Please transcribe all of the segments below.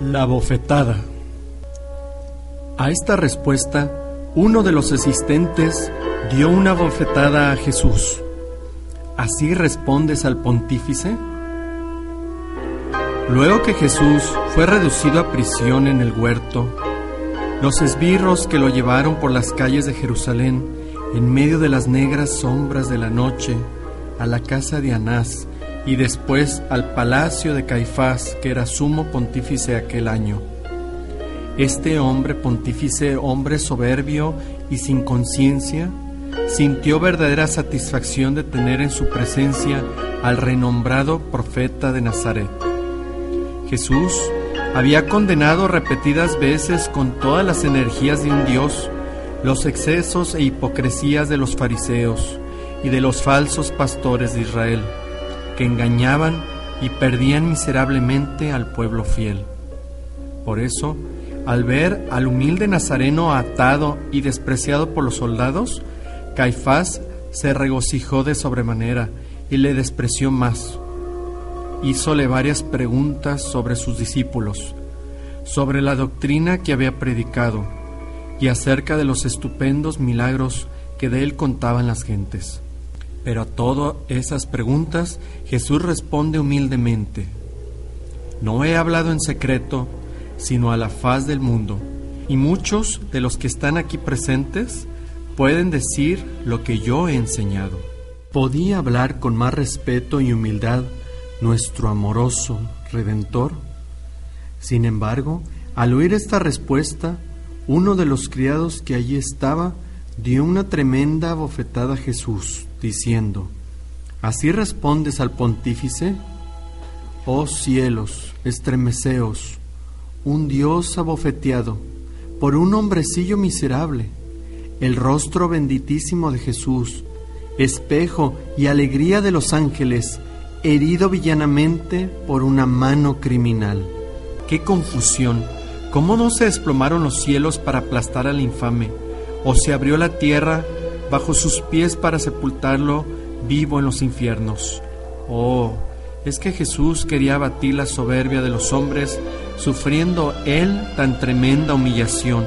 La bofetada. A esta respuesta, uno de los asistentes dio una bofetada a Jesús. ¿Así respondes al pontífice? Luego que Jesús fue reducido a prisión en el huerto, los esbirros que lo llevaron por las calles de Jerusalén, en medio de las negras sombras de la noche, a la casa de Anás y después al palacio de Caifás, que era sumo pontífice aquel año. Este hombre pontífice, hombre soberbio y sin conciencia, sintió verdadera satisfacción de tener en su presencia al renombrado profeta de Nazaret. Jesús había condenado repetidas veces con todas las energías de un Dios los excesos e hipocresías de los fariseos y de los falsos pastores de Israel, que engañaban y perdían miserablemente al pueblo fiel. Por eso, al ver al humilde Nazareno atado y despreciado por los soldados, Caifás se regocijó de sobremanera y le despreció más. Hízole varias preguntas sobre sus discípulos, sobre la doctrina que había predicado y acerca de los estupendos milagros que de él contaban las gentes. Pero a todas esas preguntas Jesús responde humildemente, No he hablado en secreto sino a la faz del mundo. Y muchos de los que están aquí presentes pueden decir lo que yo he enseñado. ¿Podía hablar con más respeto y humildad nuestro amoroso Redentor? Sin embargo, al oír esta respuesta, uno de los criados que allí estaba dio una tremenda bofetada a Jesús, diciendo, ¿Así respondes al pontífice? Oh cielos, estremeceos, un Dios abofeteado por un hombrecillo miserable, el rostro benditísimo de Jesús, espejo y alegría de los ángeles, herido villanamente por una mano criminal. ¡Qué confusión! ¿Cómo no se desplomaron los cielos para aplastar al infame? ¿O se abrió la tierra bajo sus pies para sepultarlo vivo en los infiernos? Oh, es que Jesús quería abatir la soberbia de los hombres, sufriendo él tan tremenda humillación,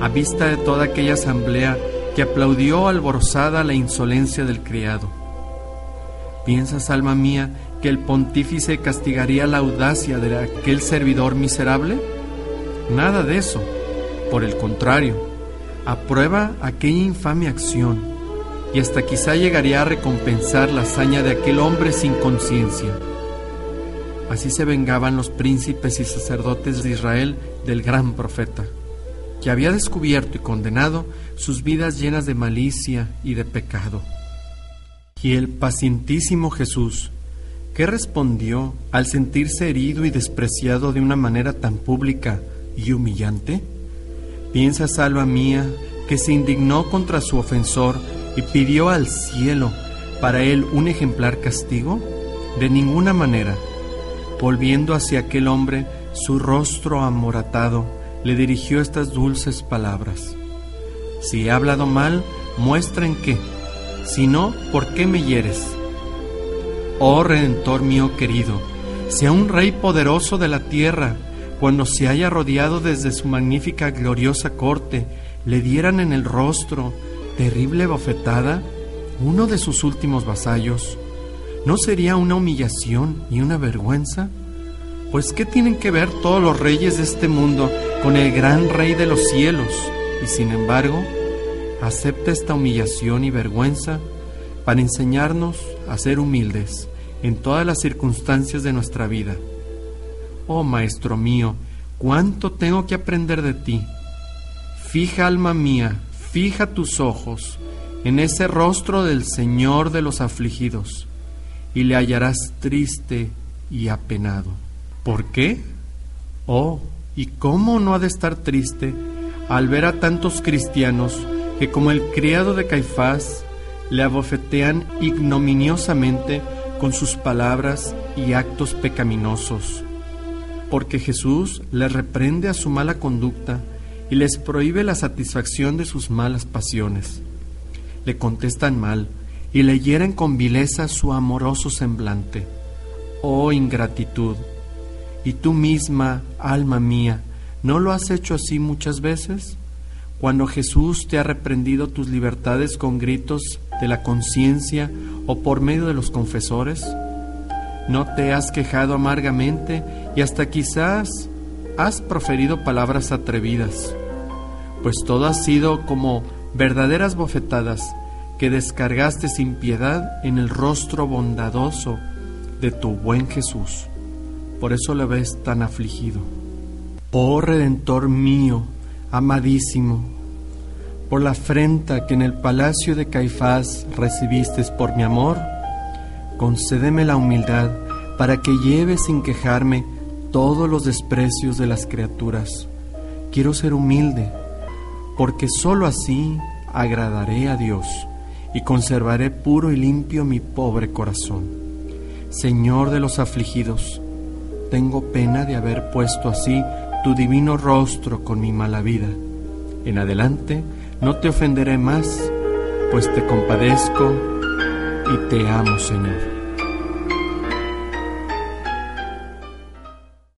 a vista de toda aquella asamblea que aplaudió alborozada la insolencia del criado. ¿Piensas, alma mía, que el pontífice castigaría la audacia de aquel servidor miserable? Nada de eso. Por el contrario, aprueba aquella infame acción y hasta quizá llegaría a recompensar la hazaña de aquel hombre sin conciencia. Así se vengaban los príncipes y sacerdotes de Israel del gran profeta, que había descubierto y condenado sus vidas llenas de malicia y de pecado. Y el pacientísimo Jesús, ¿qué respondió al sentirse herido y despreciado de una manera tan pública y humillante? Piensa, salva mía, que se indignó contra su ofensor y pidió al cielo para él un ejemplar castigo? De ninguna manera. Volviendo hacia aquel hombre, su rostro amoratado, le dirigió estas dulces palabras. Si he hablado mal, muestra en qué. Si no, ¿por qué me hieres? Oh Redentor mío querido, sea un Rey poderoso de la tierra, cuando se haya rodeado desde su magnífica gloriosa corte, le dieran en el rostro terrible bofetada, uno de sus últimos vasallos, ¿no sería una humillación y una vergüenza? Pues ¿qué tienen que ver todos los reyes de este mundo con el gran rey de los cielos? Y sin embargo, acepta esta humillación y vergüenza para enseñarnos a ser humildes en todas las circunstancias de nuestra vida. Oh Maestro mío, cuánto tengo que aprender de ti. Fija alma mía Fija tus ojos en ese rostro del Señor de los afligidos y le hallarás triste y apenado. ¿Por qué? Oh, ¿y cómo no ha de estar triste al ver a tantos cristianos que como el criado de Caifás le abofetean ignominiosamente con sus palabras y actos pecaminosos? Porque Jesús les reprende a su mala conducta y les prohíbe la satisfacción de sus malas pasiones. Le contestan mal y le hieren con vileza su amoroso semblante. Oh ingratitud, Y tú misma, alma mía, ¿no lo has hecho así muchas veces? Cuando Jesús te ha reprendido tus libertades con gritos de la conciencia o por medio de los confesores, ¿no te has quejado amargamente y hasta quizás has proferido palabras atrevidas? Pues todo ha sido como verdaderas bofetadas que descargaste sin piedad en el rostro bondadoso de tu buen Jesús. Por eso le ves tan afligido. Oh Redentor mío, amadísimo, por la afrenta que en el palacio de Caifás recibiste por mi amor, concédeme la humildad para que lleve sin quejarme todos los desprecios de las criaturas. Quiero ser humilde, porque sólo así agradaré a Dios y conservaré puro y limpio mi pobre corazón. Señor de los afligidos, tengo pena de haber puesto así tu divino rostro con mi mala vida. En adelante no te ofenderé más, pues te compadezco y te amo, Señor.